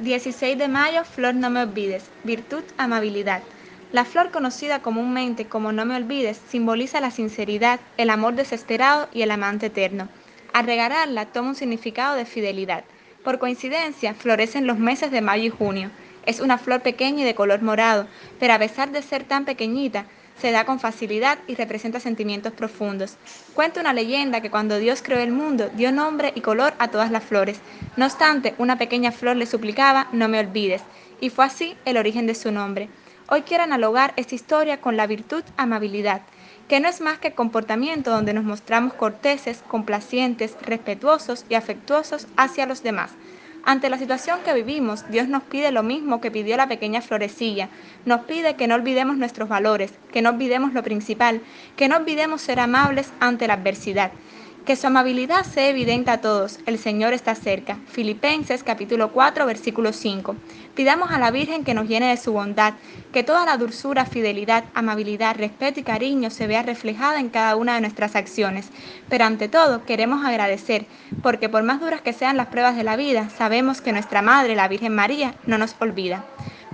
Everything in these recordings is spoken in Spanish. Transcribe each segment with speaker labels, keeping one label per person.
Speaker 1: 16 de mayo, flor no me olvides, virtud, amabilidad. La flor conocida comúnmente como no me olvides simboliza la sinceridad, el amor desesperado y el amante eterno. Al regalarla toma un significado de fidelidad. Por coincidencia, florece en los meses de mayo y junio. Es una flor pequeña y de color morado, pero a pesar de ser tan pequeñita, se da con facilidad y representa sentimientos profundos. Cuenta una leyenda que cuando Dios creó el mundo dio nombre y color a todas las flores. No obstante, una pequeña flor le suplicaba, no me olvides, y fue así el origen de su nombre. Hoy quiero analogar esta historia con la virtud amabilidad, que no es más que comportamiento donde nos mostramos corteses, complacientes, respetuosos y afectuosos hacia los demás. Ante la situación que vivimos, Dios nos pide lo mismo que pidió la pequeña florecilla. Nos pide que no olvidemos nuestros valores, que no olvidemos lo principal, que no olvidemos ser amables ante la adversidad. Que su amabilidad sea evidente a todos. El Señor está cerca. Filipenses capítulo 4 versículo 5. Pidamos a la Virgen que nos llene de su bondad, que toda la dulzura, fidelidad, amabilidad, respeto y cariño se vea reflejada en cada una de nuestras acciones. Pero ante todo queremos agradecer, porque por más duras que sean las pruebas de la vida, sabemos que nuestra Madre, la Virgen María, no nos olvida.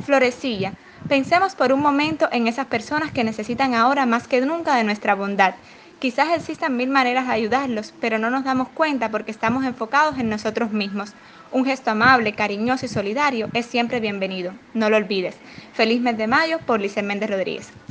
Speaker 1: Florecilla. Pensemos por un momento en esas personas que necesitan ahora más que nunca de nuestra bondad. Quizás existan mil maneras de ayudarlos, pero no nos damos cuenta porque estamos enfocados en nosotros mismos. Un gesto amable, cariñoso y solidario es siempre bienvenido. No lo olvides. Feliz mes de mayo por Lizel Méndez Rodríguez.